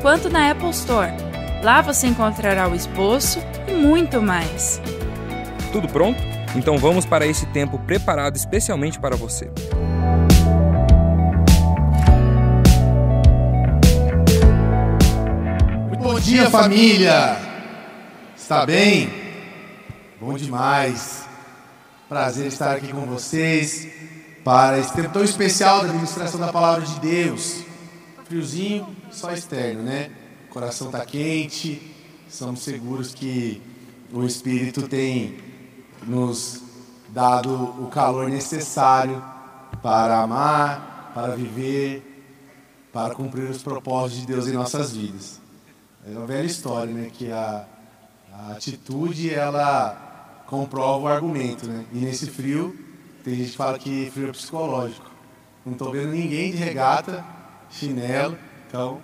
quanto na Apple Store. Lá você encontrará o esboço e muito mais. Tudo pronto? Então vamos para esse tempo preparado especialmente para você. Bom dia, família! Está bem? Bom demais. Prazer estar aqui com vocês para esse tempo tão especial da administração da palavra de Deus. Friozinho, só externo, né? O coração está quente, somos seguros que o Espírito tem nos dado o calor necessário para amar, para viver, para cumprir os propósitos de Deus em nossas vidas. É uma velha história, né? Que a, a atitude ela comprova o argumento, né? E nesse frio, tem gente que fala que frio é psicológico. Não estou vendo ninguém de regata, chinelo, então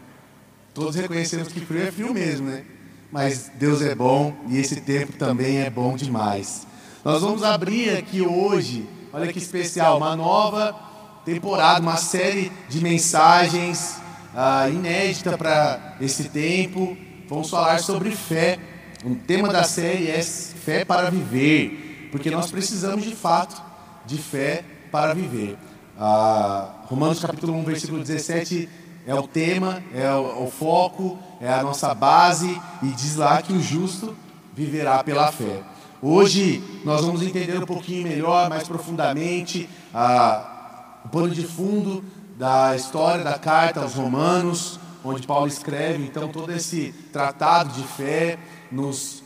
todos reconhecemos que frio é frio mesmo, né? Mas Deus é bom e esse tempo também é bom demais. Nós vamos abrir aqui hoje, olha que especial, uma nova temporada, uma série de mensagens ah, inédita para esse tempo. Vamos falar sobre fé. O tema da série é fé para viver, porque nós precisamos de fato de fé para viver. Ah, Romanos capítulo 1, versículo 17 é o tema, é o, o foco, é a nossa base e diz lá que o justo viverá pela fé. Hoje nós vamos entender um pouquinho melhor, mais profundamente, ah, o pano de fundo da história da carta aos Romanos, onde Paulo escreve então todo esse tratado de fé, nos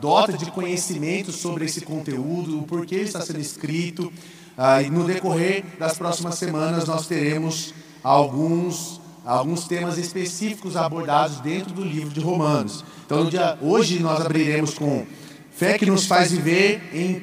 dota de conhecimento sobre esse conteúdo, o porquê está sendo escrito. Ah, e no decorrer das próximas semanas nós teremos alguns, alguns temas específicos abordados dentro do livro de Romanos. Então, dia, hoje nós abriremos com fé que nos faz viver em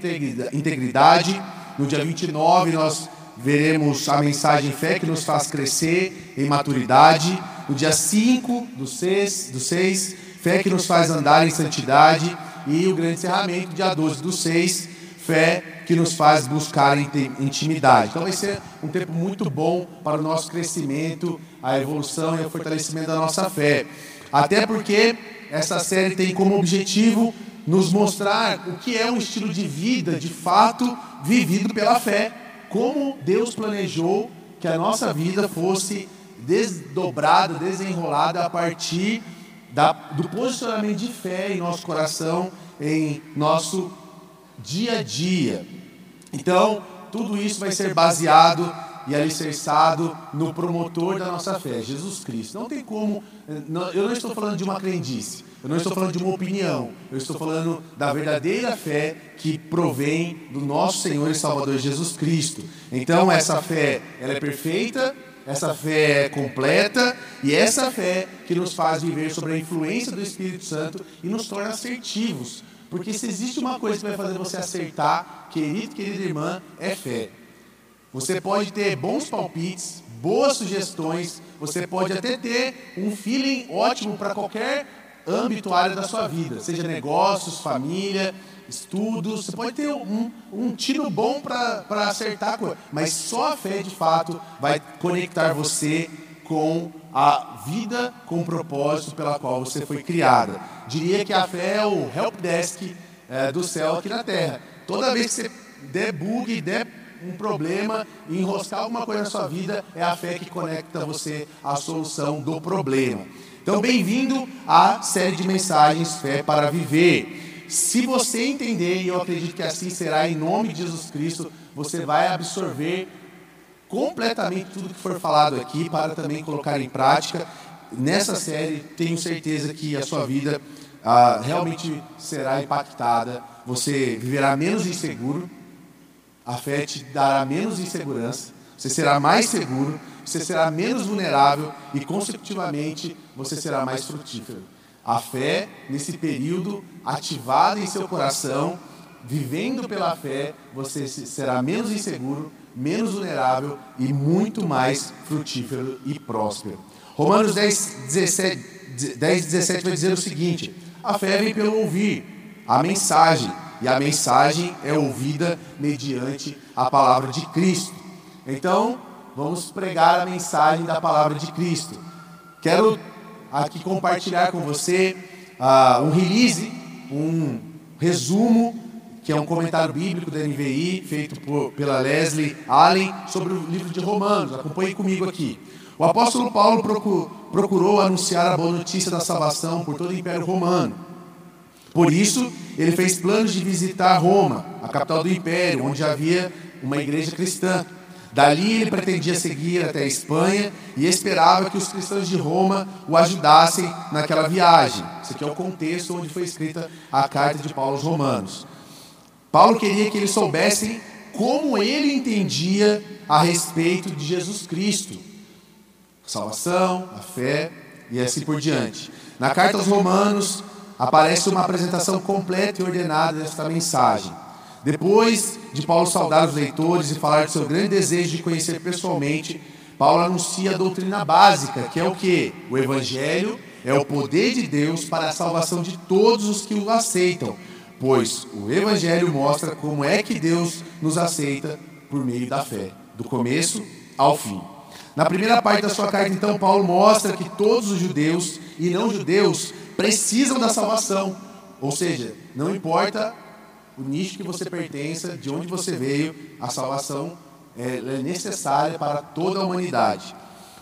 integridade. No dia 29 nós veremos a mensagem fé que nos faz crescer em maturidade. No dia 5 do 6, do 6 fé que nos faz andar em santidade. E o grande encerramento, dia 12 do 6, fé que nos faz buscar intimidade. Então vai ser um tempo muito bom para o nosso crescimento, a evolução e o fortalecimento da nossa fé. Até porque essa série tem como objetivo nos mostrar o que é um estilo de vida de fato vivido pela fé, como Deus planejou que a nossa vida fosse desdobrada, desenrolada a partir da, do posicionamento de fé em nosso coração, em nosso dia a dia. Então, tudo isso vai ser baseado e alicerçado no promotor da nossa fé, Jesus Cristo. Não tem como, eu não estou falando de uma crendice, eu não estou falando de uma opinião, eu estou falando da verdadeira fé que provém do nosso Senhor e Salvador Jesus Cristo. Então, essa fé, ela é perfeita, essa fé é completa e essa fé que nos faz viver sobre a influência do Espírito Santo e nos torna assertivos porque se existe uma coisa que vai fazer você acertar, querido, querida irmã, é fé. Você pode ter bons palpites, boas sugestões, você pode até ter um feeling ótimo para qualquer âmbito, área da sua vida, seja negócios, família, estudos, você pode ter um, um tiro bom para acertar, mas só a fé de fato vai conectar você com a vida com o propósito pela qual você foi criada. Diria que a fé é o help desk é, do céu aqui na terra. Toda vez que você der bug, der um problema enroscar alguma coisa na sua vida, é a fé que conecta você à solução do problema. Então, bem-vindo à série de mensagens Fé para Viver. Se você entender, e eu acredito que assim será, em nome de Jesus Cristo, você vai absorver completamente tudo que for falado aqui para também colocar em prática. Nessa série, tenho certeza que a sua vida ah, realmente será impactada. Você viverá menos inseguro, a fé te dará menos insegurança, Você será mais seguro, você será menos vulnerável e, consecutivamente, você será mais frutífero. A fé, nesse período, ativada em seu coração, vivendo pela fé, você será menos inseguro, menos vulnerável e muito mais frutífero e próspero. Romanos 10, 17, 10, 17 vai dizer o seguinte: a fé vem pelo ouvir a mensagem, e a mensagem é ouvida mediante a palavra de Cristo. Então, vamos pregar a mensagem da palavra de Cristo. Quero aqui compartilhar com você uh, um release, um resumo, que é um comentário bíblico da NVI, feito por, pela Leslie Allen, sobre o livro de Romanos. Acompanhe comigo aqui. O apóstolo Paulo procurou, anunciar a boa notícia da salvação por todo o Império Romano. Por isso, ele fez planos de visitar Roma, a capital do Império, onde havia uma igreja cristã. Dali ele pretendia seguir até a Espanha e esperava que os cristãos de Roma o ajudassem naquela viagem. Esse aqui é o contexto onde foi escrita a carta de Paulo aos Romanos. Paulo queria que eles soubessem como ele entendia a respeito de Jesus Cristo. Salvação, a fé e assim por diante. Na carta aos Romanos aparece uma apresentação completa e ordenada desta mensagem. Depois de Paulo saudar os leitores e falar de seu grande desejo de conhecer pessoalmente, Paulo anuncia a doutrina básica, que é o que? O Evangelho é o poder de Deus para a salvação de todos os que o aceitam, pois o Evangelho mostra como é que Deus nos aceita por meio da fé, do começo ao fim. Na primeira parte da sua carta, então, Paulo mostra que todos os judeus e não judeus precisam da salvação, ou seja, não importa o nicho que você pertença, de onde você veio, a salvação é, é necessária para toda a humanidade.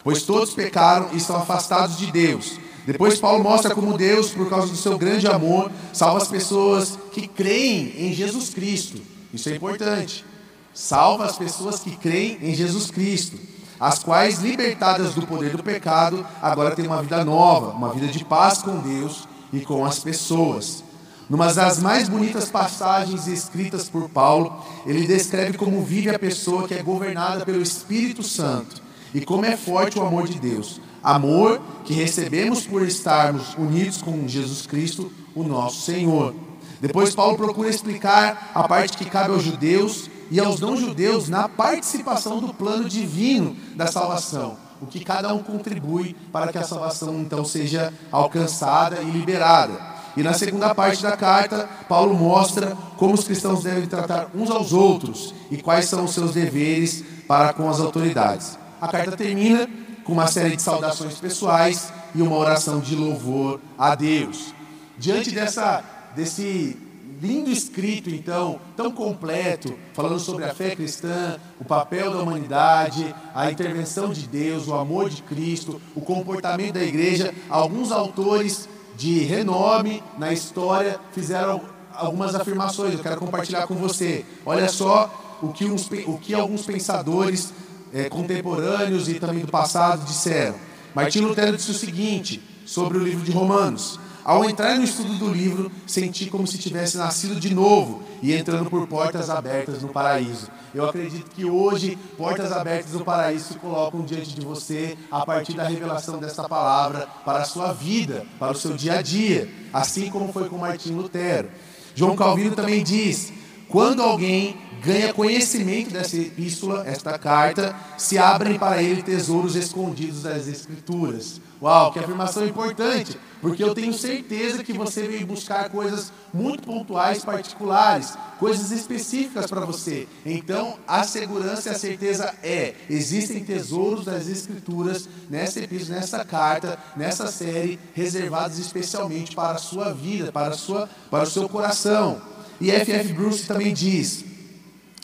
Pois todos pecaram e estão afastados de Deus. Depois Paulo mostra como Deus, por causa do seu grande amor, salva as pessoas que creem em Jesus Cristo. Isso é importante. Salva as pessoas que creem em Jesus Cristo, as quais, libertadas do poder do pecado, agora têm uma vida nova, uma vida de paz com Deus e com as pessoas. Numa das mais bonitas passagens escritas por Paulo, ele descreve como vive a pessoa que é governada pelo Espírito Santo e como é forte o amor de Deus. Amor que recebemos por estarmos unidos com Jesus Cristo, o nosso Senhor. Depois, Paulo procura explicar a parte que cabe aos judeus e aos não-judeus na participação do plano divino da salvação. O que cada um contribui para que a salvação então seja alcançada e liberada. E na segunda parte da carta, Paulo mostra como os cristãos devem tratar uns aos outros e quais são os seus deveres para com as autoridades. A carta termina com uma série de saudações pessoais e uma oração de louvor a Deus. Diante dessa, desse lindo escrito, então, tão completo, falando sobre a fé cristã, o papel da humanidade, a intervenção de Deus, o amor de Cristo, o comportamento da igreja, alguns autores de renome na história fizeram algumas afirmações. Eu quero compartilhar com você. Olha só o que, uns, o que alguns pensadores é, contemporâneos e também do passado disseram. Martinho Lutero disse o seguinte sobre o livro de Romanos: ao entrar no estudo do livro, senti como se tivesse nascido de novo e entrando por portas abertas no paraíso. Eu acredito que hoje, portas abertas no paraíso se colocam diante de você a partir da revelação desta palavra para a sua vida, para o seu dia a dia, assim como foi com Martinho Lutero. João Calvino também diz: quando alguém ganha conhecimento dessa epístola, esta carta, se abrem para ele tesouros escondidos das Escrituras. Uau, que afirmação importante, porque eu tenho certeza que você veio buscar coisas muito pontuais, particulares, coisas específicas para você. Então, a segurança e a certeza é: existem tesouros das Escrituras nessa epístola, nessa carta, nessa série, reservados especialmente para a sua vida, para, sua, para o seu coração. E F.F. Bruce também diz: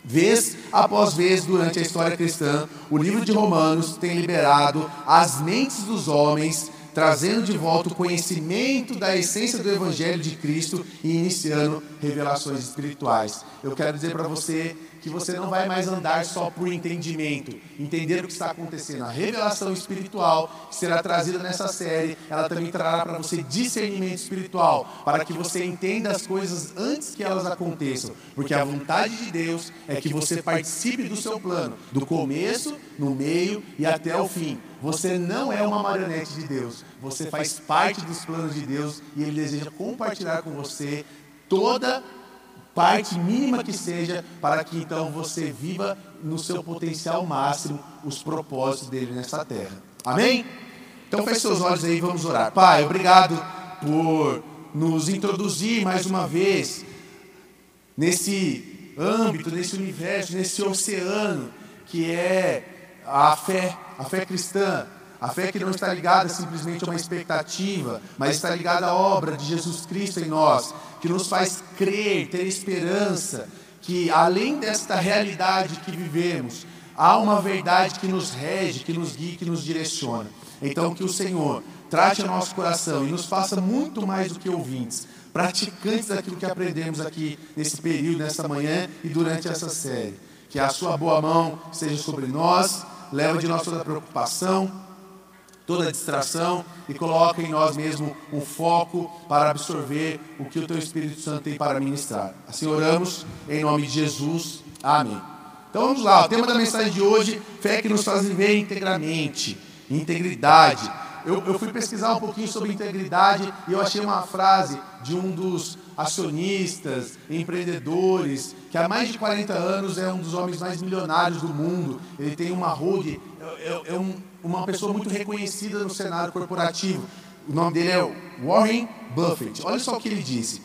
Vez após vez durante a história cristã, o livro de Romanos tem liberado as mentes dos homens trazendo de volta o conhecimento da essência do Evangelho de Cristo e iniciando revelações espirituais. Eu quero dizer para você que você não vai mais andar só por entendimento, entender o que está acontecendo. A revelação espiritual que será trazida nessa série, ela também trará para você discernimento espiritual, para que você entenda as coisas antes que elas aconteçam, porque a vontade de Deus é que você participe do seu plano, do começo, no meio e até o fim. Você não é uma marionete de Deus, você faz parte dos planos de Deus e Ele deseja compartilhar com você toda parte mínima que seja, para que então você viva no seu potencial máximo os propósitos dele nessa terra. Amém? Então feche seus olhos aí vamos orar. Pai, obrigado por nos introduzir mais uma vez nesse âmbito, nesse universo, nesse oceano que é a fé, a fé cristã. A fé que não está ligada simplesmente a uma expectativa, mas está ligada à obra de Jesus Cristo em nós, que nos faz crer, ter esperança, que além desta realidade que vivemos, há uma verdade que nos rege, que nos guia, que nos direciona. Então, que o Senhor trate o nosso coração e nos faça muito mais do que ouvintes, praticantes daquilo que aprendemos aqui nesse período, nessa manhã e durante essa série. Que a sua boa mão seja sobre nós, leva de nós toda preocupação, toda distração e coloca em nós mesmo um foco para absorver o que o Teu Espírito Santo tem para ministrar. Assim oramos em nome de Jesus. Amém. Então vamos lá, o tema da mensagem de hoje, fé que nos faz viver integramente, integridade. Eu, eu fui pesquisar um pouquinho sobre integridade e eu achei uma frase de um dos acionistas, empreendedores, que há mais de 40 anos é um dos homens mais milionários do mundo. Ele tem uma holding, é, é, é um, uma pessoa muito reconhecida no cenário corporativo. O nome dele é Warren Buffett. Olha só o que ele disse: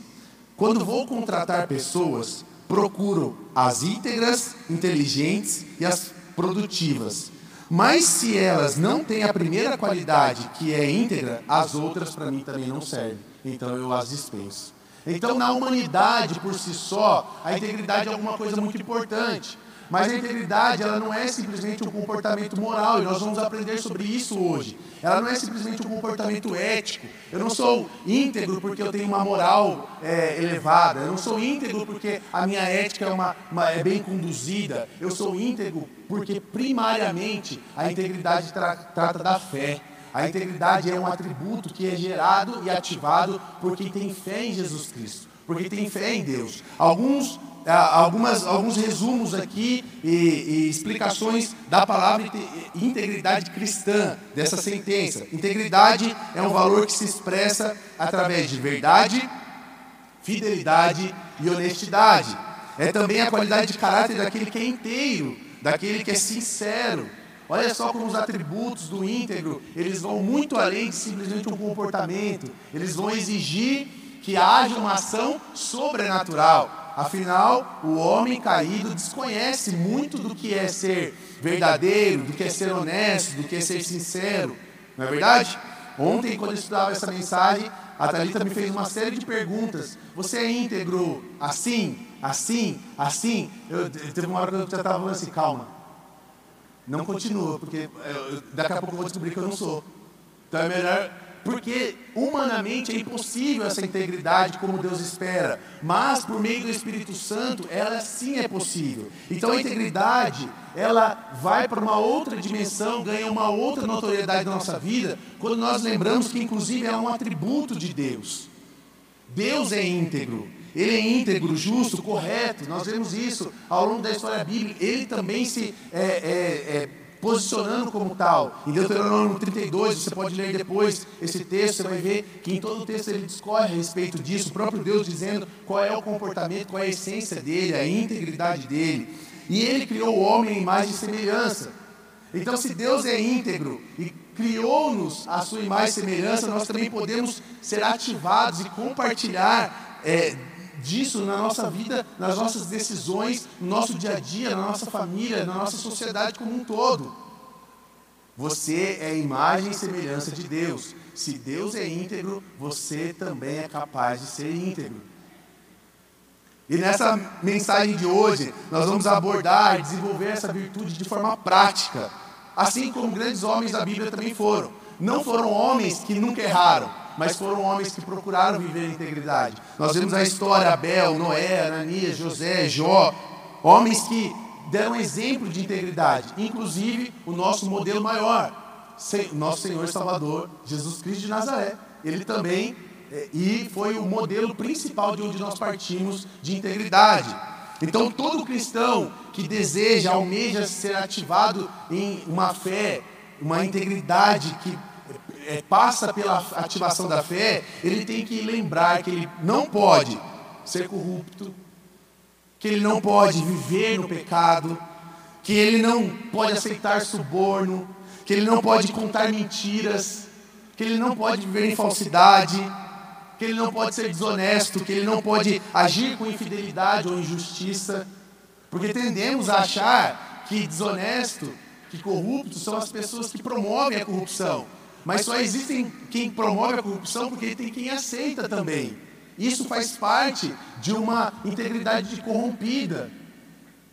Quando vou contratar pessoas, procuro as íntegras, inteligentes e as produtivas. Mas se elas não têm a primeira qualidade, que é íntegra, as outras para mim também não servem. Então eu as dispenso. Então, na humanidade por si só, a integridade é alguma coisa muito importante. Mas a integridade, ela não é simplesmente um comportamento moral, e nós vamos aprender sobre isso hoje. Ela não é simplesmente um comportamento ético. Eu não sou íntegro porque eu tenho uma moral é, elevada. Eu não sou íntegro porque a minha ética é, uma, uma, é bem conduzida. Eu sou íntegro porque, primariamente, a integridade tra trata da fé. A integridade é um atributo que é gerado e ativado por quem tem fé em Jesus Cristo, porque tem fé em Deus. Alguns algumas, alguns resumos aqui e, e, explicações da palavra integridade cristã, dessa sentença. Integridade é um valor que se expressa através de verdade, fidelidade e honestidade. É também a qualidade de caráter daquele que é inteiro, daquele que é sincero. Olha só como os atributos do íntegro, eles vão muito além de simplesmente um comportamento. Eles vão exigir que haja uma ação sobrenatural. Afinal, o homem caído desconhece muito do que é ser verdadeiro, do que é ser honesto, do que é ser sincero. Não é verdade? Ontem, quando eu estudava essa mensagem, a Thalita me fez uma série de perguntas. Você é íntegro assim, assim, assim? Eu, teve uma hora que eu já estava falando assim, calma. Não continua, porque eu, daqui a pouco eu vou descobrir que eu não sou. Então é melhor porque humanamente é impossível essa integridade como Deus espera, mas por meio do Espírito Santo, ela sim é possível. Então a integridade, ela vai para uma outra dimensão, ganha uma outra notoriedade na nossa vida, quando nós lembramos que inclusive é um atributo de Deus. Deus é íntegro. Ele é íntegro, justo, correto. Nós vemos isso ao longo da história bíblica. Ele também se é, é, é posicionando como tal. Em Deuteronômio 32, você pode ler depois esse texto, você vai ver que em todo o texto ele discorre a respeito disso, o próprio Deus dizendo qual é o comportamento, qual é a essência dele, a integridade dele. E ele criou o homem em imagem e semelhança. Então, se Deus é íntegro e criou-nos a sua imagem e semelhança, nós também podemos ser ativados e compartilhar é, disso na nossa vida, nas nossas decisões, no nosso dia a dia, na nossa família, na nossa sociedade como um todo. Você é imagem e semelhança de Deus. Se Deus é íntegro, você também é capaz de ser íntegro. E nessa mensagem de hoje, nós vamos abordar e desenvolver essa virtude de forma prática, assim como grandes homens da Bíblia também foram. não foram homens que nunca erraram, mas foram homens que procuraram viver a integridade. Nós vemos a história Abel, Noé, Ananias, José, Jó, homens que deram exemplo de integridade, inclusive o nosso modelo maior, nosso Senhor Salvador, Jesus Cristo de Nazaré. Ele também é, e foi o modelo principal de onde nós partimos de integridade. Então, todo cristão que deseja, almeja ser ativado em uma fé, uma integridade que é, passa pela ativação da fé, ele tem que lembrar que ele não pode ser corrupto, que ele não pode viver no pecado, que ele não pode aceitar suborno, que ele não pode contar mentiras, que ele não pode viver em falsidade, que ele não pode ser desonesto, que ele não pode agir com infidelidade ou injustiça, porque tendemos a achar que desonesto, que corrupto são as pessoas que promovem a corrupção. Mas só existem quem promove a corrupção porque tem quem aceita também. Isso faz parte de uma integridade corrompida,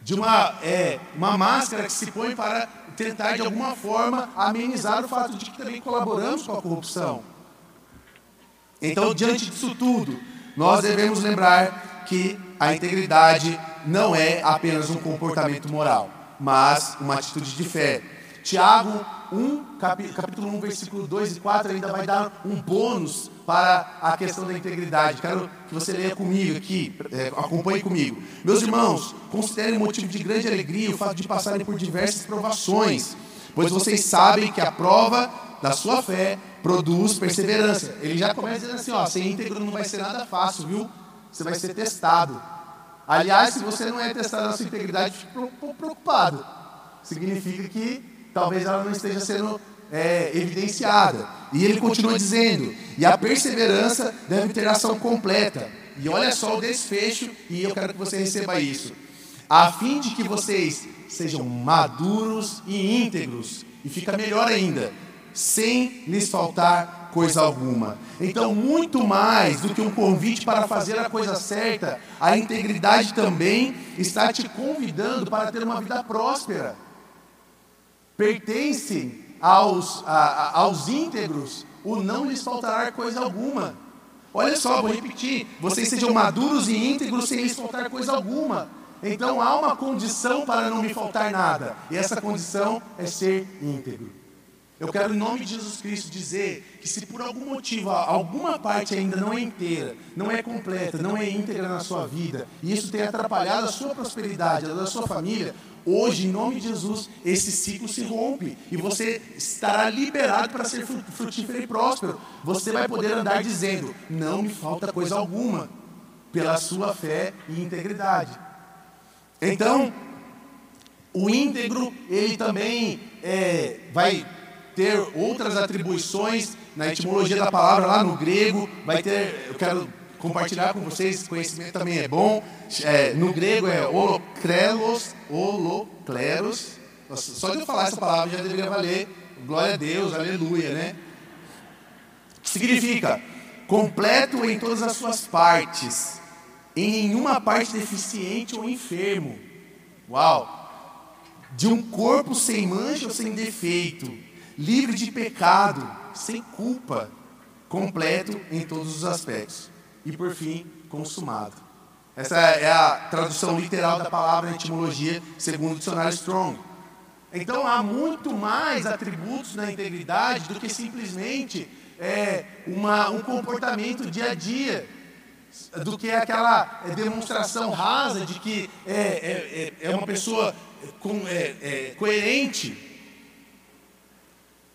de uma, é, uma máscara que se põe para tentar de alguma forma amenizar o fato de que também colaboramos com a corrupção. Então, diante disso tudo, nós devemos lembrar que a integridade não é apenas um comportamento moral, mas uma atitude de fé. Tiago 1, capítulo 1, versículo 2 e 4 ainda vai dar um bônus para a questão da integridade. Quero que você leia comigo aqui, é, acompanhe comigo. Meus irmãos, considerem motivo de grande alegria o fato de passarem por diversas provações, pois vocês sabem que a prova da sua fé produz perseverança. Ele já começa dizendo assim, ó, ser íntegro não vai ser nada fácil, viu? Você vai ser testado. Aliás, se você não é testado na sua integridade, fique preocupado. Significa que talvez ela não esteja sendo é, evidenciada. E ele continua dizendo: e a perseverança deve ter ação completa. E olha só o desfecho, e eu quero que você receba isso. A fim de que vocês sejam maduros e íntegros, e fica melhor ainda, sem lhes faltar coisa alguma. Então, muito mais do que um convite para fazer a coisa certa, a integridade também está te convidando para ter uma vida próspera pertencem aos, a, aos íntegros, o não lhes faltará coisa alguma. Olha só, vou repetir: vocês sejam maduros e íntegros sem lhes faltar coisa alguma. Então há uma condição para não me faltar nada, e essa condição é ser íntegro. Eu quero, em nome de Jesus Cristo, dizer que se por algum motivo alguma parte ainda não é inteira, não é completa, não é íntegra na sua vida, e isso tem atrapalhado a sua prosperidade, a da sua família, Hoje, em nome de Jesus, esse ciclo se rompe e você estará liberado para ser frutífero e próspero. Você vai poder andar dizendo: Não me falta coisa alguma, pela sua fé e integridade. Então, o íntegro, ele também é, vai ter outras atribuições na etimologia da palavra lá no grego, vai ter, eu quero compartilhar com vocês, conhecimento também é bom. É, no grego é holokleros, holokleros. Só de eu falar essa palavra já deveria valer. Glória a Deus, aleluia, né? Significa completo em todas as suas partes, em nenhuma parte deficiente ou enfermo. Uau! De um corpo sem mancha ou sem defeito, livre de pecado, sem culpa, completo em todos os aspectos e, por fim, consumado. Essa é a tradução literal da palavra etimologia, segundo o dicionário Strong. Então, há muito mais atributos na integridade do que simplesmente é, uma, um comportamento dia a dia, do que aquela demonstração rasa de que é, é, é, é uma pessoa com, é, é, coerente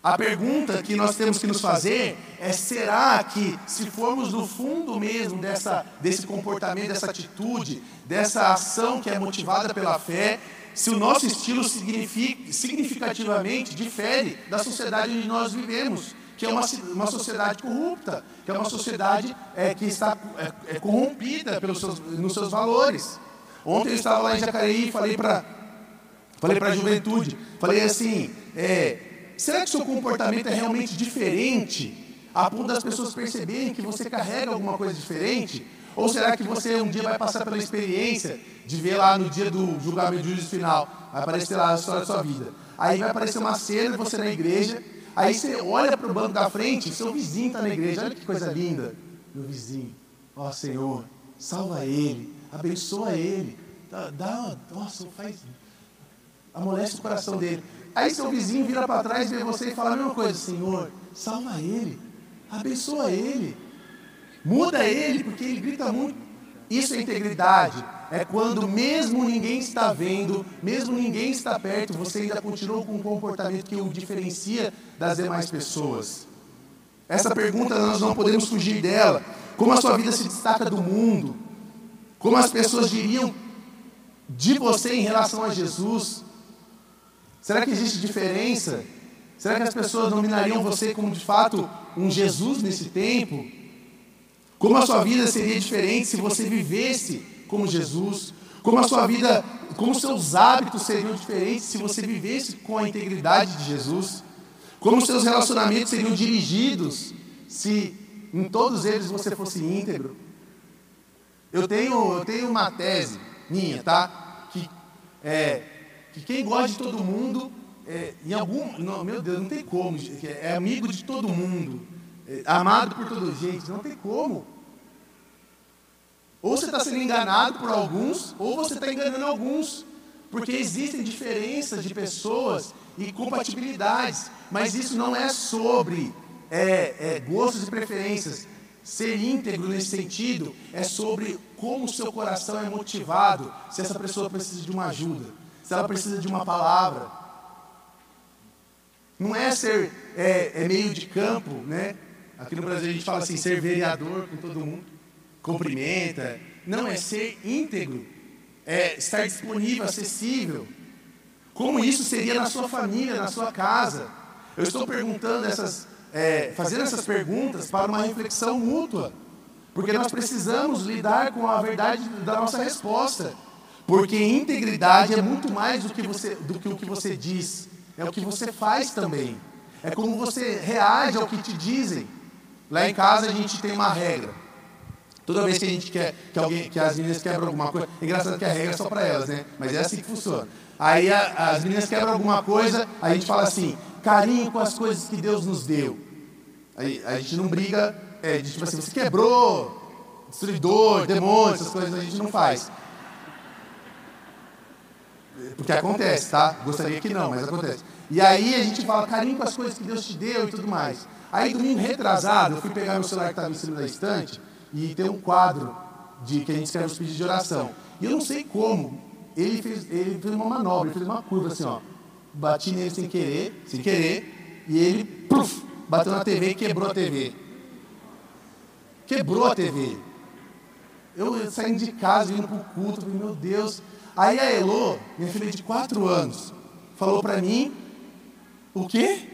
a pergunta que nós temos que nos fazer é: será que, se formos no fundo mesmo dessa, desse comportamento, dessa atitude, dessa ação que é motivada pela fé, se o nosso estilo significativamente difere da sociedade onde nós vivemos, que é uma, uma sociedade corrupta, que é uma sociedade é, que está é, é corrompida pelos seus, nos seus valores? Ontem eu estava lá em Jacareí e falei para falei a juventude, falei assim, é, Será que seu comportamento é realmente diferente a ponto das pessoas perceberem que você carrega alguma coisa diferente? Ou será que você um dia vai passar pela experiência de ver lá no dia do julgamento do juízo final, vai aparecer lá a história da sua vida. Aí vai aparecer uma cena, você na igreja, Aí você olha para o banco da frente, seu vizinho está na igreja, olha que coisa linda. Meu vizinho, ó Senhor, salva ele, abençoa ele, dá, dá nossa, faz, amolece o coração dele. Aí seu vizinho vira para trás, vê você e fala a mesma coisa, Senhor, salva ele, abençoa ele, muda ele, porque ele grita muito. Isso é integridade. É quando mesmo ninguém está vendo, mesmo ninguém está perto, você ainda continua com um comportamento que o diferencia das demais pessoas. Essa pergunta nós não podemos fugir dela. Como a sua vida se destaca do mundo? Como as pessoas diriam de você em relação a Jesus? Será que existe diferença? Será que as pessoas nominariam você como de fato um Jesus nesse tempo? Como a sua vida seria diferente se você vivesse como Jesus? Como a sua vida, como seus hábitos seriam diferentes se você vivesse com a integridade de Jesus? Como seus relacionamentos seriam dirigidos se em todos eles você fosse íntegro? Eu tenho, eu tenho uma tese minha, tá? Que é que quem gosta de todo mundo, é, em algum, não, meu Deus, não tem como, é amigo de todo mundo, é, amado por toda gente, não tem como. Ou você está sendo enganado por alguns, ou você está enganando alguns, porque existem diferenças de pessoas e compatibilidades, mas isso não é sobre é, é, gostos e preferências. Ser íntegro nesse sentido é sobre como o seu coração é motivado se essa pessoa precisa de uma ajuda se ela precisa de uma palavra. Não é ser é, é meio de campo, né? Aqui no Brasil a gente fala assim, ser vereador com todo mundo, cumprimenta. Não, é ser íntegro, é estar disponível, acessível. Como isso seria na sua família, na sua casa? Eu estou perguntando essas, é, fazendo essas perguntas para uma reflexão mútua, porque nós precisamos lidar com a verdade da nossa resposta. Porque integridade é muito mais do que, você, do que o que você diz, é o que você faz também. É como você reage ao que te dizem. Lá em casa a gente tem uma regra. Toda vez que a gente quer que, alguém, que as meninas quebram alguma coisa, é engraçado que a regra é só para elas, né? Mas é assim que funciona. Aí a, as meninas quebram alguma coisa, a gente fala assim, carinho com as coisas que Deus nos deu. Aí a gente não briga, é, tipo assim, você quebrou, destruidor, demônio, essas coisas a gente não faz. Porque acontece, tá? Gostaria que não, mas acontece. E aí a gente fala carinho com as coisas que Deus te deu e tudo mais. Aí domingo retrasado, eu fui pegar meu celular que estava em cima da estante e tem um quadro de que a gente escreve os pedidos de oração. E eu não sei como, ele fez, ele fez uma manobra, ele fez uma curva assim, ó. Bati nele sem querer, sem querer, e ele pluf, bateu na TV e quebrou a TV. Quebrou a TV. Eu saindo de casa, indo para o culto, falei, meu Deus, Aí a Elô, minha filha de 4 anos, falou para mim: O quê?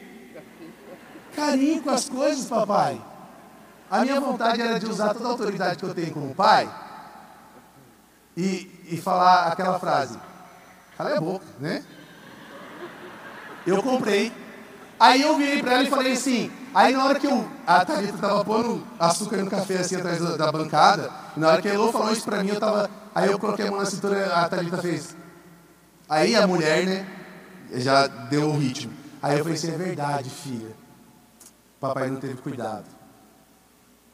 Carinho com as coisas, papai. A minha vontade era de usar toda a autoridade que eu tenho como pai e, e falar aquela frase: Cala a boca, né? Eu comprei. Aí eu virei para ela e falei assim: Aí na hora que eu, a Thalita estava pondo açúcar no café assim atrás da, da bancada, na hora que a Elô falou isso para mim, eu tava, aí eu coloquei a mão na cintura, a Thalita fez. Aí a mulher, né, já deu o ritmo. Aí eu falei assim, é verdade, filha. Papai não teve cuidado.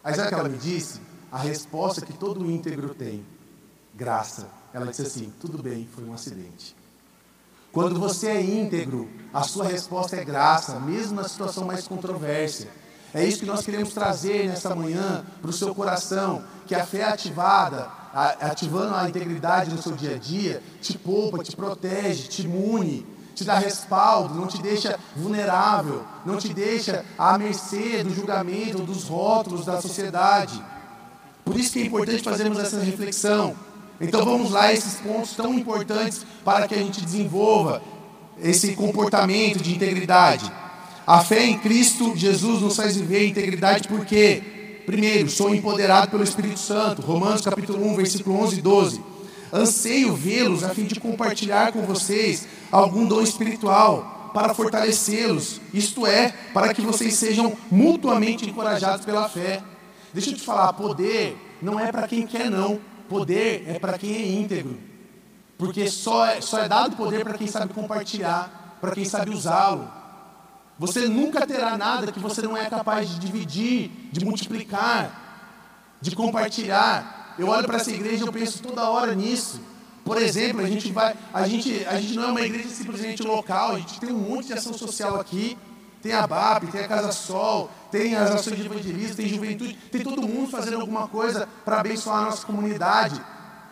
Aí sabe o que ela me disse? A resposta que todo íntegro tem. Graça. Ela disse assim, tudo bem, foi um acidente. Quando você é íntegro, a sua resposta é graça, mesmo na situação mais controversa. É isso que nós queremos trazer nessa manhã para o seu coração, que a fé ativada, ativando a integridade no seu dia a dia, te poupa, te protege, te imune, te dá respaldo, não te deixa vulnerável, não te deixa à mercê do julgamento, dos rótulos da sociedade. Por isso que é importante fazermos essa reflexão. Então vamos lá, esses pontos tão importantes para que a gente desenvolva esse comportamento de integridade. A fé em Cristo Jesus nos faz viver integridade porque, primeiro, sou empoderado pelo Espírito Santo. Romanos capítulo 1, versículo 11 e 12. Anseio vê-los a fim de compartilhar com vocês algum dom espiritual para fortalecê-los, isto é, para que vocês sejam mutuamente encorajados pela fé. Deixa eu te falar, poder não é para quem quer não. Poder é para quem é íntegro. Porque só é, só é dado poder para quem sabe compartilhar, para quem sabe usá-lo. Você nunca terá nada que você não é capaz de dividir, de multiplicar, de compartilhar. Eu olho para essa igreja e eu penso toda hora nisso. Por exemplo, a gente vai, a gente, a gente não é uma igreja simplesmente local, a gente tem um monte de ação social aqui. Tem a BAP, tem a Casa Sol, tem as ações de evangelismo, tem juventude, tem todo mundo fazendo alguma coisa para abençoar a nossa comunidade.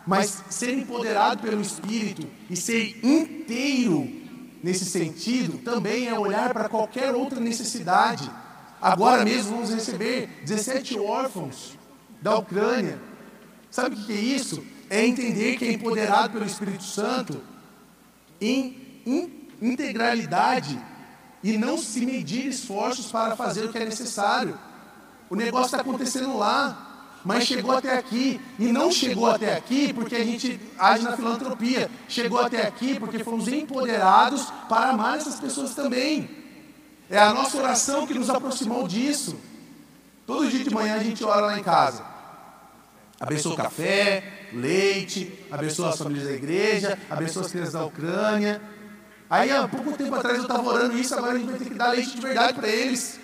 Mas ser empoderado pelo Espírito e ser inteiro nesse sentido também é olhar para qualquer outra necessidade. Agora mesmo vamos receber 17 órfãos da Ucrânia. Sabe o que é isso? É entender que é empoderado pelo Espírito Santo em integralidade e não se medir esforços para fazer o que é necessário. O negócio está acontecendo lá, mas chegou até aqui. E não chegou até aqui porque a gente age na filantropia. Chegou até aqui porque fomos empoderados para amar essas pessoas também. É a nossa oração que nos aproximou disso. Todo dia de manhã a gente ora lá em casa. Abençoa o café, leite, abençoa as famílias da igreja, abençoa as crianças da Ucrânia. Aí há pouco tempo atrás eu estava orando isso, agora a gente vai ter que dar leite de verdade para eles.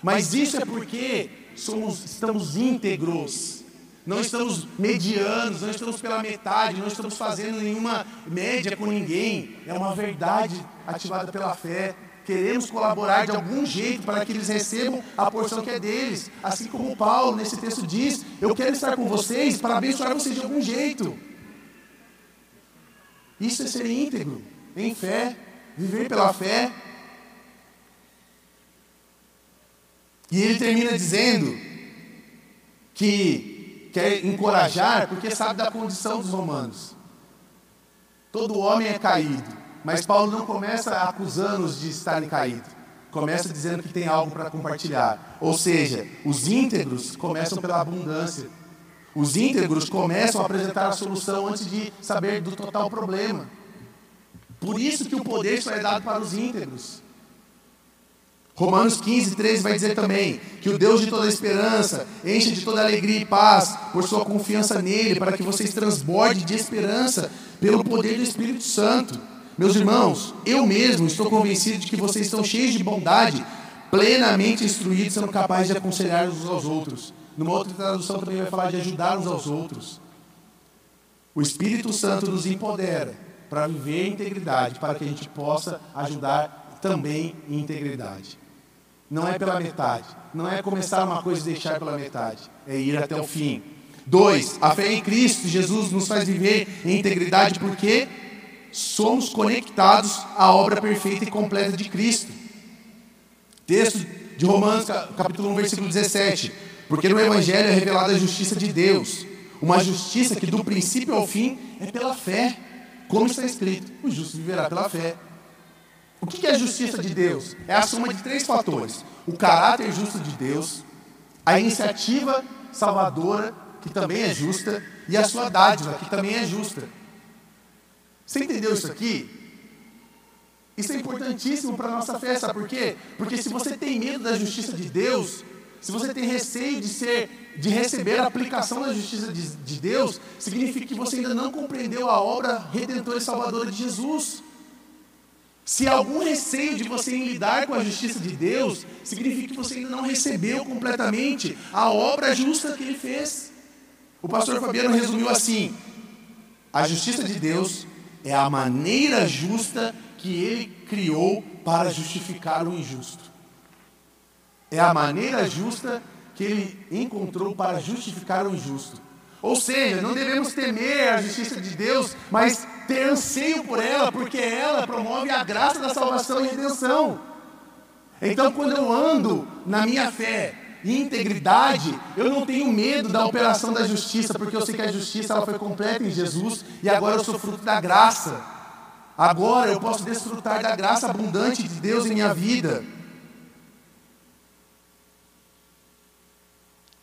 Mas isso é porque somos, estamos íntegros. Não estamos medianos, não estamos pela metade, não estamos fazendo nenhuma média com ninguém. É uma verdade ativada pela fé. Queremos colaborar de algum jeito para que eles recebam a porção que é deles. Assim como Paulo nesse texto diz: Eu quero estar com vocês para abençoar vocês de algum jeito. Isso é ser íntegro em fé, viver pela fé. E ele termina dizendo que quer encorajar porque sabe da condição dos romanos. Todo homem é caído, mas Paulo não começa acusando-os de estarem caídos. Começa dizendo que tem algo para compartilhar. Ou seja, os íntegros começam pela abundância. Os íntegros começam a apresentar a solução antes de saber do total problema. Por isso que o poder só é dado para os íntegros. Romanos 15, 13 vai dizer também que o Deus de toda esperança enche de toda alegria e paz por sua confiança nele, para que vocês transbordem de esperança pelo poder do Espírito Santo. Meus irmãos, eu mesmo estou convencido de que vocês estão cheios de bondade, plenamente instruídos, sendo capazes de aconselhar uns aos outros. Numa outra tradução também vai falar de ajudar uns aos outros. O Espírito Santo nos empodera para viver integridade, para que a gente possa ajudar também em integridade. Não é pela metade, não é começar uma coisa e deixar pela metade, é ir até o fim. Dois, a fé em Cristo, Jesus nos faz viver em integridade porque somos conectados à obra perfeita e completa de Cristo. Texto de Romanos, capítulo 1, versículo 17. Porque no Evangelho é revelada a justiça de Deus, uma justiça que do princípio ao fim é pela fé. Como está escrito, o justo viverá pela fé. O que é a justiça de Deus? É a soma de três fatores: o caráter justo de Deus, a iniciativa salvadora, que também é justa, e a sua dádiva, que também é justa. Você entendeu isso aqui? Isso é importantíssimo para a nossa fé, sabe por quê? Porque se você tem medo da justiça de Deus, se você tem receio de ser, de receber a aplicação da justiça de, de Deus, significa que você ainda não compreendeu a obra redentora e salvadora de Jesus. Se algum receio de você em lidar com a justiça de Deus, significa que você ainda não recebeu completamente a obra justa que ele fez. O pastor Fabiano resumiu assim: a justiça de Deus é a maneira justa que ele criou para justificar o injusto. É a maneira justa que ele encontrou para justificar o injusto. Ou seja, não devemos temer a justiça de Deus, mas ter anseio por ela, porque ela promove a graça da salvação e redenção. Então, quando eu ando na minha fé e integridade, eu não tenho medo da operação da justiça, porque eu sei que a justiça ela foi completa em Jesus e agora eu sou fruto da graça. Agora eu posso desfrutar da graça abundante de Deus em minha vida.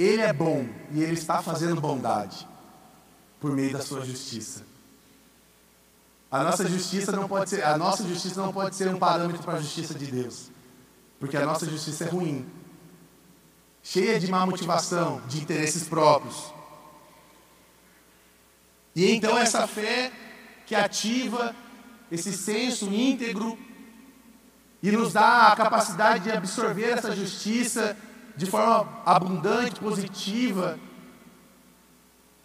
Ele é bom e ele está fazendo bondade por meio da sua justiça. A nossa justiça não pode ser, a nossa justiça não pode ser um parâmetro para a justiça de Deus, porque a nossa justiça é ruim, cheia de má motivação, de interesses próprios. E então essa fé que ativa esse senso íntegro e nos dá a capacidade de absorver essa justiça de forma abundante, positiva,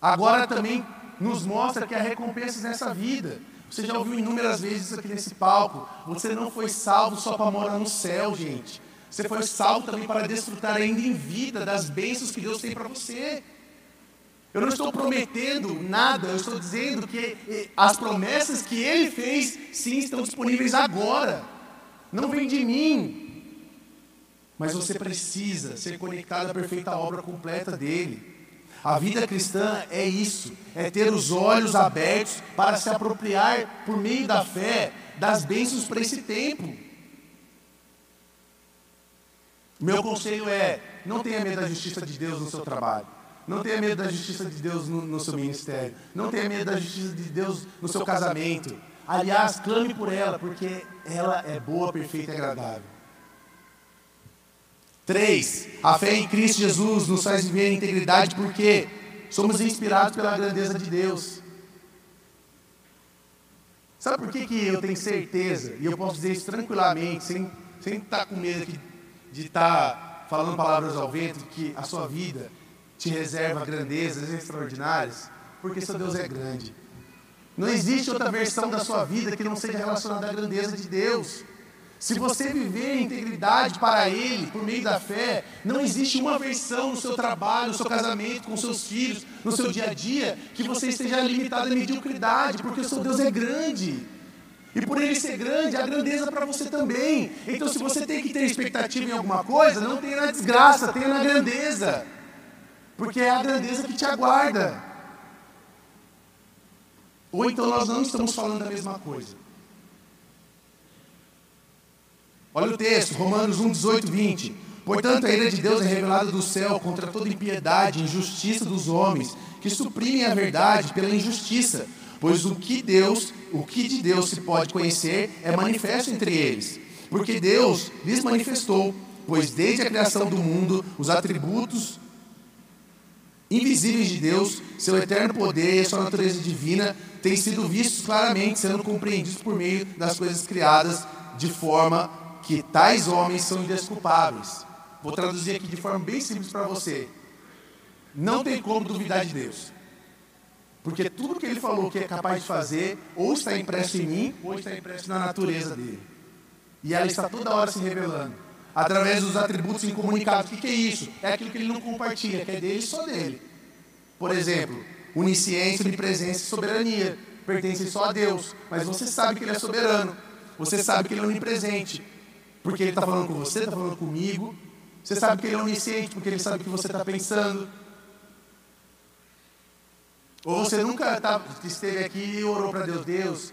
agora também nos mostra que há recompensas nessa vida. Você já ouviu inúmeras vezes aqui nesse palco. Você não foi salvo só para morar no céu, gente. Você foi salvo também para desfrutar ainda em vida das bênçãos que Deus tem para você. Eu não estou prometendo nada, eu estou dizendo que as promessas que Ele fez, sim, estão disponíveis agora. Não vem de mim. Mas você precisa ser conectado à perfeita obra completa dele. A vida cristã é isso, é ter os olhos abertos para se apropriar por meio da fé das bênçãos para esse tempo. Meu conselho é: não tenha medo da justiça de Deus no seu trabalho. Não tenha medo da justiça de Deus no, no seu ministério. Não tenha medo da justiça de Deus no seu casamento. Aliás, clame por ela, porque ela é boa, perfeita e agradável. Três, a fé em Cristo Jesus nos faz viver em integridade porque somos inspirados pela grandeza de Deus. Sabe por que, que eu tenho certeza, e eu posso dizer isso tranquilamente, sem, sem estar com medo de estar falando palavras ao vento, que a sua vida te reserva grandezas extraordinárias? Porque seu Deus é grande. Não existe outra versão da sua vida que não seja relacionada à grandeza de Deus. Se você viver em integridade para Ele, por meio da fé, não existe uma versão no seu trabalho, no seu casamento, com seus filhos, no seu dia a dia, que você esteja limitado à mediocridade, porque o seu Deus é grande. E por ele ser grande, há grandeza para você também. Então, se você tem que ter expectativa em alguma coisa, não tenha na desgraça, tenha na grandeza. Porque é a grandeza que te aguarda. Ou então nós não estamos falando da mesma coisa. Olha o texto, Romanos 1, 18, 20. Portanto, a ira de Deus é revelada do céu contra toda impiedade e injustiça dos homens, que suprimem a verdade pela injustiça. Pois o que Deus, o que de Deus se pode conhecer é manifesto entre eles. Porque Deus lhes manifestou, pois desde a criação do mundo, os atributos invisíveis de Deus, seu eterno poder e a sua natureza divina têm sido vistos claramente, sendo compreendidos por meio das coisas criadas de forma que tais homens são indesculpáveis. Vou traduzir aqui de forma bem simples para você. Não tem como duvidar de Deus. Porque tudo que ele falou que é capaz de fazer, ou está impresso em mim, ou está impresso na natureza dele. E ela está toda hora se revelando. Através dos atributos incomunicáveis. O que, que é isso? É aquilo que ele não compartilha, que é dele e só dele. Por exemplo, onisciência, onipresença e soberania. Pertencem só a Deus. Mas você sabe que ele é soberano. Você sabe que ele é onipresente. Porque ele está falando com você, está falando comigo. Você sabe que ele é onisciente, porque ele sabe o que você está pensando. Ou você nunca tá, esteve aqui e orou para Deus, Deus,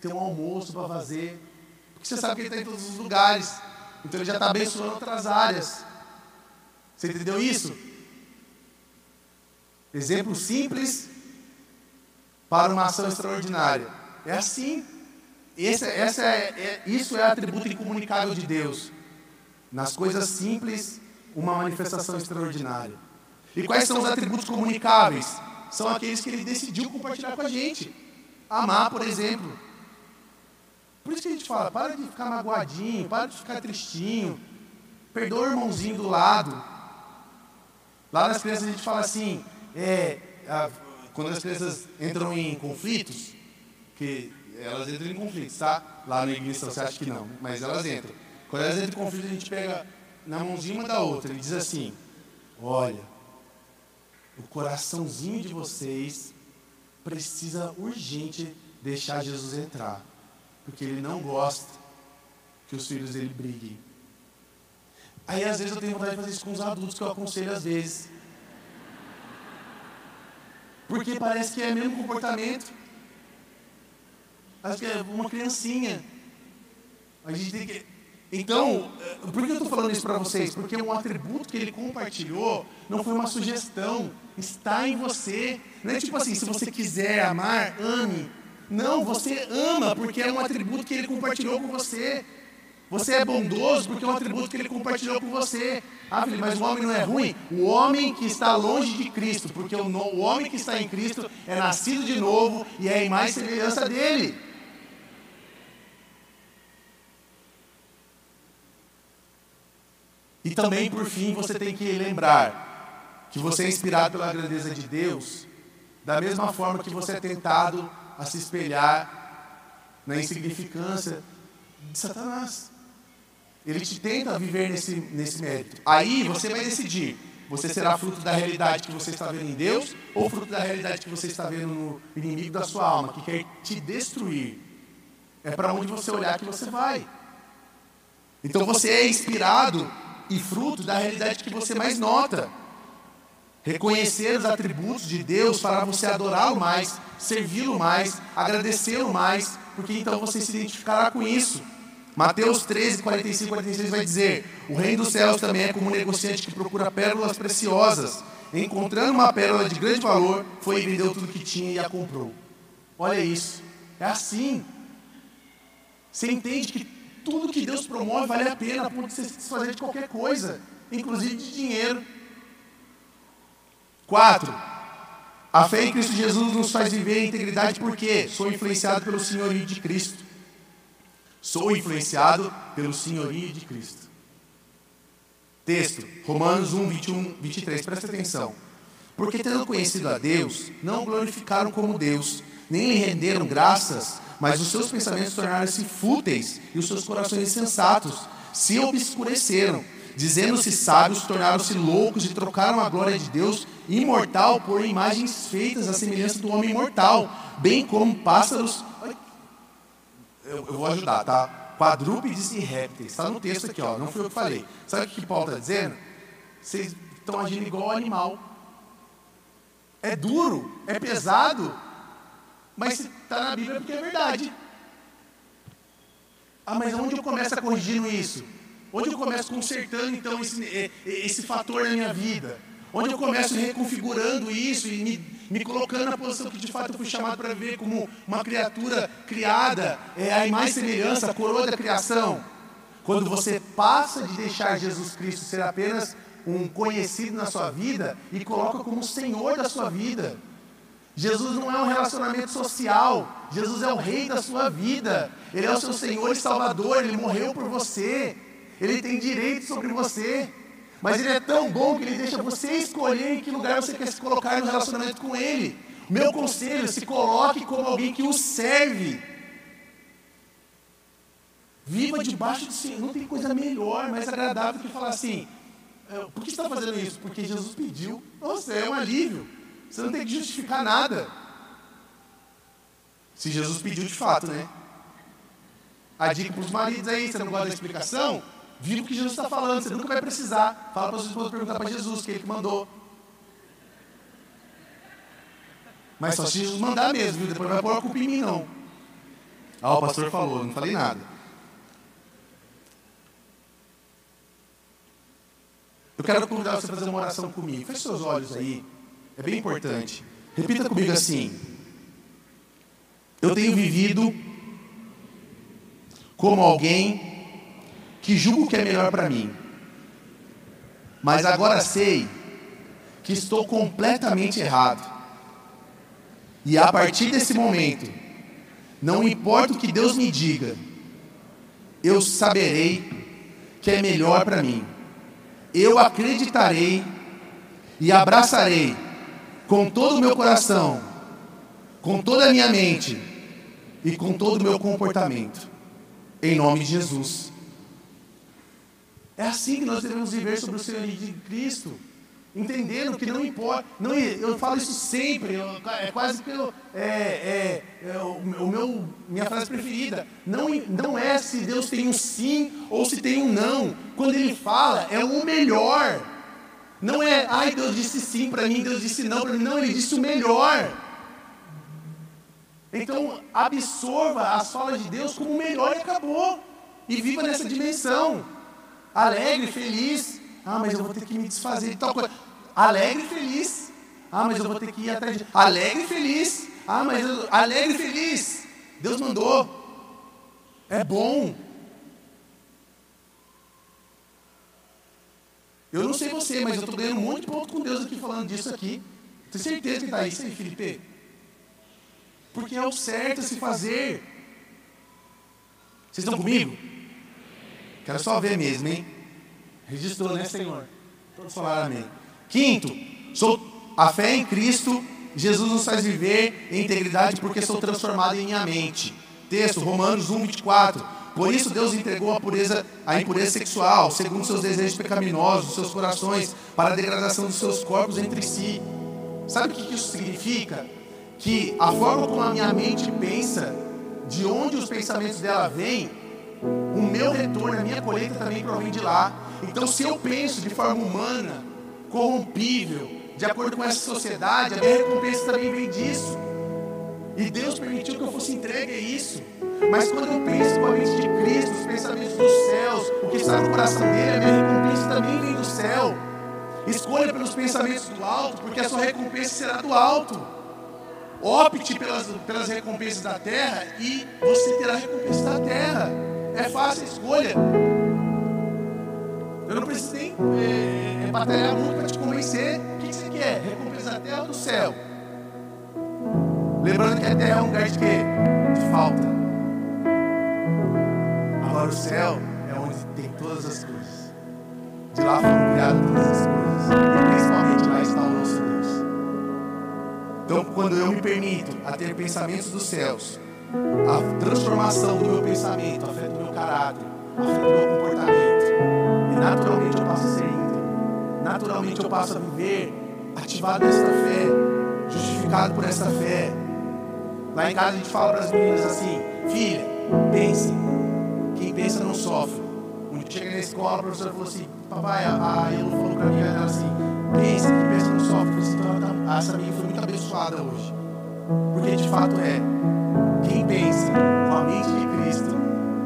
tem um almoço para fazer. Porque você sabe que ele está em todos os lugares. Então ele já está abençoando outras áreas. Você entendeu isso? Exemplo simples para uma ação extraordinária. É assim. Esse, essa é, é, isso é atributo incomunicável de Deus. Nas coisas simples, uma manifestação extraordinária. E quais são os atributos comunicáveis? São aqueles que ele decidiu compartilhar com a gente. Amar, por exemplo. Por isso que a gente fala, para de ficar magoadinho, para de ficar tristinho. Perdoa o irmãozinho do lado. Lá nas crianças a gente fala assim, é, a, quando as crianças entram em conflitos, que elas entram em conflitos, tá? Lá na ignição, você acha que não, mas elas entram. Quando elas entram em conflito, a gente pega na mãozinha uma da outra e diz assim: Olha, o coraçãozinho de vocês precisa urgente deixar Jesus entrar, porque ele não gosta que os filhos dele briguem. Aí às vezes eu tenho vontade de fazer isso com os adultos que eu aconselho às vezes. Porque parece que é o mesmo comportamento. Acho que é uma criancinha. A gente tem que. Então, eh, por que eu estou falando isso para vocês? Porque um atributo que ele compartilhou não foi uma sugestão, está em você. Não é tipo assim, se você quiser amar, ame. Não, você ama porque é um atributo que ele compartilhou com você. Você é bondoso porque é um atributo que ele compartilhou com você. Ah, filho, mas o homem não é ruim? O homem que está longe de Cristo, porque o homem que está em Cristo é nascido de novo e é em mais semelhança dele. E também, por fim, você tem que lembrar que você é inspirado pela grandeza de Deus, da mesma forma que você é tentado a se espelhar na insignificância de Satanás. Ele te tenta viver nesse, nesse mérito. Aí você vai decidir: você será fruto da realidade que você está vendo em Deus ou fruto da realidade que você está vendo no inimigo da sua alma, que quer te destruir. É para onde você olhar que você vai. Então você é inspirado e fruto da realidade que você mais nota. Reconhecer os atributos de Deus fará você adorá-lo mais, servi-lo mais, agradecê-lo mais, porque então você se identificará com isso. Mateus 13, 45 e 46 vai dizer: O reino dos céus também é como um negociante que procura pérolas preciosas. Encontrando uma pérola de grande valor, foi e vendeu tudo que tinha e a comprou. Olha isso. É assim. Você entende que tudo que Deus promove vale a pena a ponto de você se desfazer de qualquer coisa, inclusive de dinheiro. 4. A fé em Cristo Jesus nos faz viver em integridade porque sou influenciado pelo senhorio de Cristo. Sou influenciado pelo senhorio de Cristo. Texto, Romanos 1, 21, 23, presta atenção. Porque tendo conhecido a Deus, não glorificaram como Deus, nem lhe renderam graças, mas os seus pensamentos tornaram-se fúteis e os seus corações insensatos se obscureceram. Dizendo-se sábios, tornaram-se loucos e trocaram a glória de Deus imortal por imagens feitas à semelhança do homem mortal, bem como pássaros. Eu, eu vou ajudar, tá? Quadrúpedes e répteis. Está no texto aqui, ó. Não foi eu que falei. Sabe o que Paulo está dizendo? Vocês estão agindo igual animal. É duro, é pesado, mas se está na Bíblia é porque é verdade. Ah, mas onde eu começo a corrigindo isso? Onde eu começo consertando então esse, esse fator na minha vida? Onde eu começo reconfigurando isso e me, me colocando na posição que de fato eu fui chamado para ver como uma criatura criada, é a imagem e semelhança, a coroa da criação. Quando você passa de deixar Jesus Cristo ser apenas um conhecido na sua vida e coloca como Senhor da sua vida. Jesus não é um relacionamento social, Jesus é o rei da sua vida, Ele é o seu Senhor e Salvador, Ele morreu por você, Ele tem direito sobre você, mas Ele é tão bom que Ele deixa você escolher em que lugar você quer se colocar no relacionamento com Ele. Meu conselho, se coloque como alguém que o serve. Viva debaixo do Senhor. Não tem coisa melhor, mais agradável que falar assim: por que você está fazendo isso? Porque Jesus pediu. Nossa, é um alívio. Você não tem que justificar nada. Se Jesus pediu de fato, né? A dica para os maridos aí, você não gosta da explicação? Viva o que Jesus está falando, você nunca vai precisar. Fala para os esposos perguntar para Jesus, que ele que mandou. Mas só se Jesus mandar mesmo, viu? Depois vai pôr a culpa em mim, não. Ah, o pastor falou, não falei nada. Eu quero convidar você a fazer uma oração comigo. Feche seus olhos aí. É bem importante. Repita comigo assim. Eu tenho vivido como alguém que julgo que é melhor para mim. Mas agora sei que estou completamente errado. E a partir desse momento, não importa o que Deus me diga, eu saberei que é melhor para mim. Eu acreditarei e abraçarei com todo o meu coração, com toda a minha mente e com todo o meu comportamento. Em nome de Jesus. É assim que nós devemos viver sobre o Senhor de Cristo. Entendendo que não importa. Não, eu falo isso sempre. É quase que eu, é, é, é o, o, meu, minha frase preferida. Não, não é se Deus tem um sim ou se tem um não. Quando Ele fala, é o melhor. Não é, ai, Deus disse sim para mim, Deus disse não para mim. Não, Ele disse o melhor. Então, absorva as falas de Deus como o melhor e acabou. E viva nessa dimensão. Alegre, feliz. Ah, mas eu vou ter que me desfazer de tal coisa. Alegre e feliz. Ah, mas eu vou ter que ir atrás de. Alegre e feliz. Ah, mas eu... alegre e feliz. Deus mandou. É bom. Eu não sei você, mas eu estou ganhando muito ponto com Deus aqui falando disso aqui. Tenho certeza que está isso aí, Felipe. Porque é o certo a se fazer. Vocês estão comigo? Quero só ver mesmo, hein? Registrou, né, Senhor? Todos falaram amém. Quinto, sou a fé em Cristo, Jesus nos faz viver em integridade porque sou transformado em minha mente. Texto, Romanos 1, 24. Por isso Deus entregou a, pureza, a impureza sexual, segundo seus desejos pecaminosos, seus corações, para a degradação dos seus corpos entre si. Sabe o que isso significa? Que a forma como a minha mente pensa, de onde os pensamentos dela vêm, o meu retorno, a minha colheita também provém de lá. Então, se eu penso de forma humana, corrompível, de acordo com essa sociedade, a minha recompensa também vem disso. E Deus permitiu que eu fosse entregue a isso. Mas quando eu penso com a mente de Cristo, os pensamentos dos céus, o que está no coração dele, a minha recompensa também vem do céu. Escolha pelos pensamentos do alto, porque a sua recompensa será do alto. Opte pelas, pelas recompensas da terra e você terá a recompensa da terra. É fácil a escolha. Eu não preciso nem é, batalhar muito para te convencer. O que, que você quer? Recompensa da terra ou do céu? Lembrando que a terra é um lugar de quê? De falta. Agora o céu é onde tem todas as coisas. De lá foram criadas todas as coisas. E principalmente lá está o nosso Deus. Então, quando eu me permito a ter pensamentos dos céus, a transformação do meu pensamento afeta o meu caráter, afeta o meu comportamento. E naturalmente eu passo a ser íntegro. Naturalmente eu passo a viver ativado nesta fé, justificado por essa fé. Lá em casa a gente fala para as meninas assim: filha, pense. Quem pensa não sofre. Dia chega na escola, a professora falou assim: papai, a Elo falou para mim ela assim: pense, quem pensa não sofre. Então, essa menina foi muito abençoada hoje. Porque de fato é. Quem pensa com a mente de Cristo,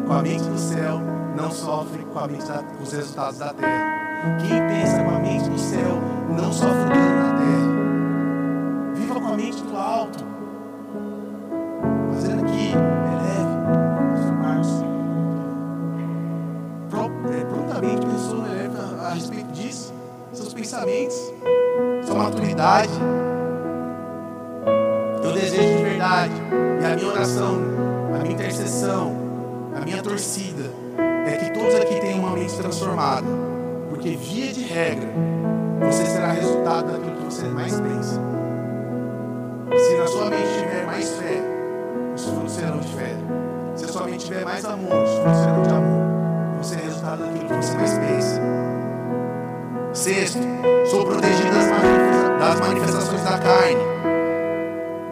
com a mente do céu, não sofre com, a mente da, com os resultados da terra. Quem pensa com a mente do céu, não sofre dano pensamentos, sua maturidade. Eu desejo de verdade. E a minha oração, a minha intercessão, a minha torcida é que todos aqui tenham uma mente transformada. Porque, via de regra, você será resultado daquilo que você mais pensa. Se na sua mente tiver mais fé, os frutos serão de fé. Se a sua mente tiver mais amor, os frutos serão de amor. Você é resultado daquilo que você mais pensa. Sexto, sou protegido das manifestações da carne.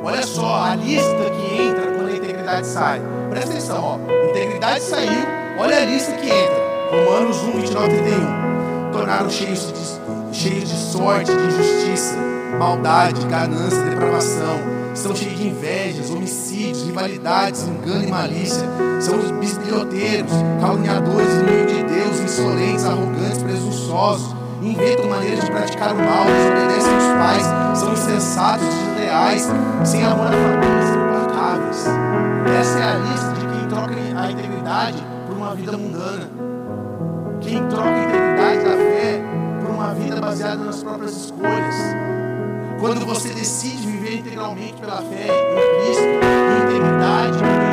Olha só a lista que entra quando a integridade sai. Presta atenção, ó. Integridade saiu, olha a lista que entra. Romanos 1, 29, 31. Tornaram cheios de, cheios de sorte, de injustiça, maldade, ganância, depravação. Estão cheios de invejas, homicídios, rivalidades, engano e malícia. São os bisbilhoteiros, caluniadores, inimigos de Deus, insolentes, arrogantes, presunçosos. Inventam maneiras de praticar o mal, desobedecem aos pais, são insensatos, desleais, sem amor à família, são implacáveis. Essa é a lista de quem troca a integridade por uma vida mundana. Quem troca a integridade da fé por uma vida baseada nas próprias escolhas. Quando você decide viver integralmente pela fé em Cristo, em integridade, por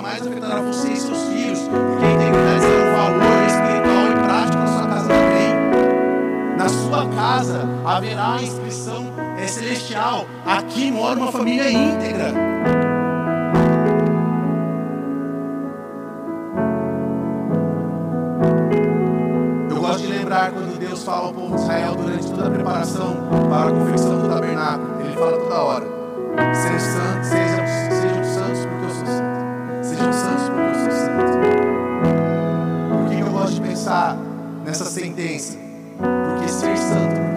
jamais afetará você e seus filhos, porque a integridade será um valor espiritual e prático na sua casa também. Na sua casa haverá a inscrição é celestial. Aqui mora uma família íntegra. Eu gosto de lembrar quando Deus fala ao povo de Israel durante toda a preparação para a confecção do tabernáculo. Ele fala toda hora: sejam santos, sejam, santos porque eu sou santo. Por que eu gosto de pensar nessa sentença? Porque ser santo,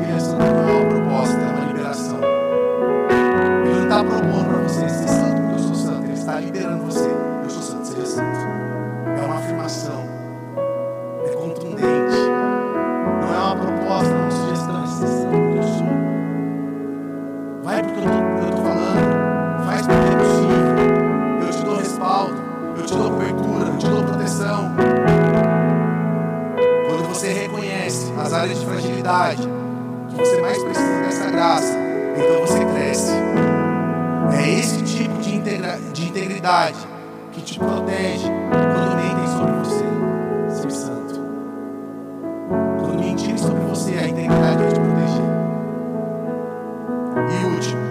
você, a integridade vai te proteger. E último,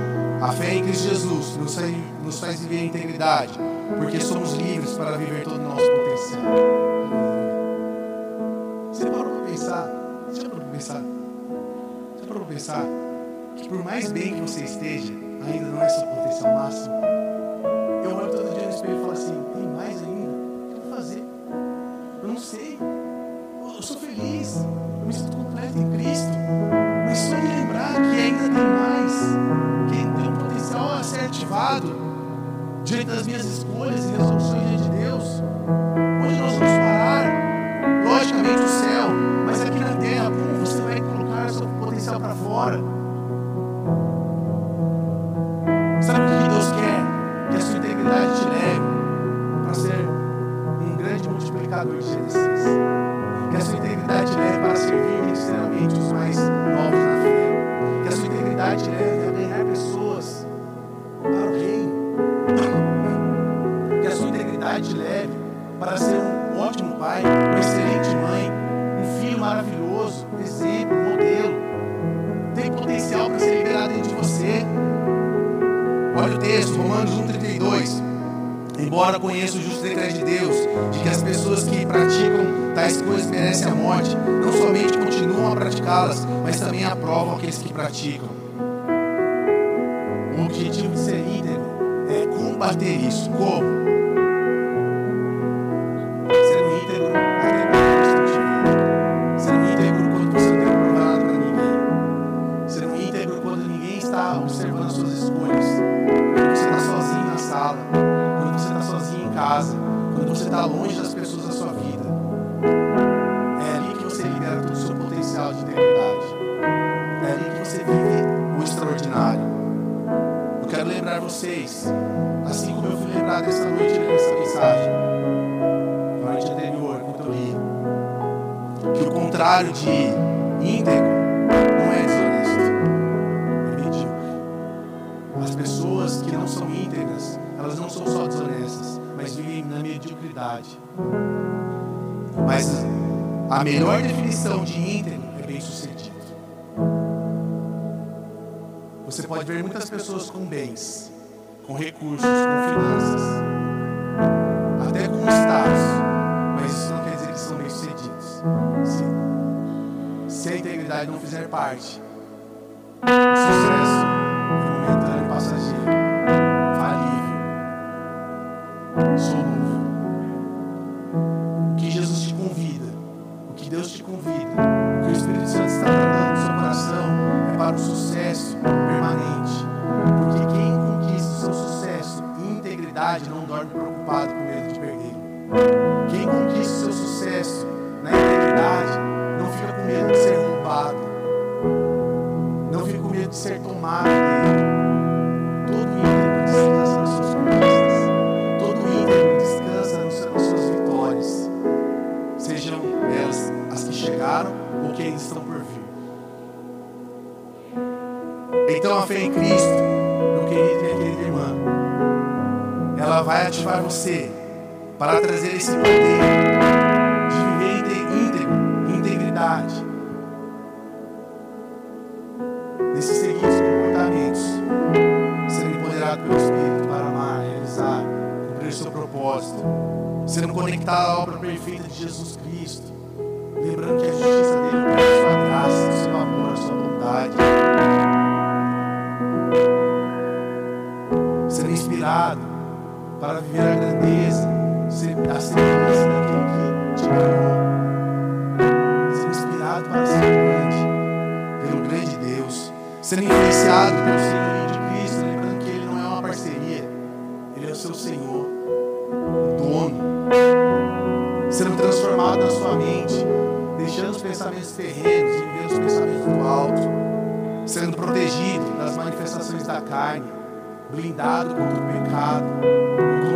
a fé em Cristo Jesus nos faz, nos faz viver a integridade, porque somos livres para viver todo o nosso potencial. Você parou para pensar? Você parou para pensar? Você parou para pensar que por mais bem que você esteja, ainda não é seu potencial máximo? Como? Sendo íntegro até quando Cristo te vê. Sendo íntegro quando você não tem nada para ninguém. Sendo íntegro quando ninguém está observando as suas escolhas. Quando você está sozinho na sala. Quando você está sozinho em casa. Quando você está longe das pessoas da sua vida. É ali que você libera todo o seu potencial de integridade. É ali que você vive o extraordinário. Eu quero lembrar vocês, lembrado essa noite nessa mensagem, na noite anterior, quando eu li, que o contrário de íntegro não é desonesto, medíocre. As pessoas que não são íntegras, elas não são só desonestas, mas vivem na mediocridade. Mas a melhor definição de íntegro é bem-sucedido. Você pode ver muitas pessoas com bens, com recursos, com finanças, até com status, mas isso não quer dizer que são bem-sucedidos. Se, se a integridade não fizer parte, Não fica com medo de ser tomado dele. Todo íntegro descansa nas suas conquistas. Todo íntegro descansa nas suas vitórias. Sejam elas as que chegaram ou que ainda estão por vir. Então a fé em Cristo, meu querido e querida irmã, ela vai ativar você para trazer esse poder conectado à obra perfeita de Jesus Cristo, lembrando que a justiça dele é a sua graça, o seu amor, a sua bondade. Sendo inspirado para viver a grandeza, a semelhança daquele que te criou. Sendo inspirado para ser grande, pelo grande Deus. Sendo influenciado pelo terrenos e vivendo os pensamentos do alto. Sendo protegido das manifestações da carne, blindado contra o pecado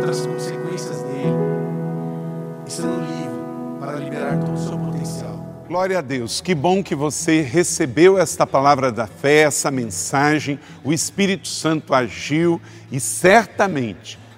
contra as consequências dele, e sendo livre para liberar todo o seu potencial. Glória a Deus, que bom que você recebeu esta palavra da fé, essa mensagem. O Espírito Santo agiu e certamente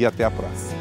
e até a próxima.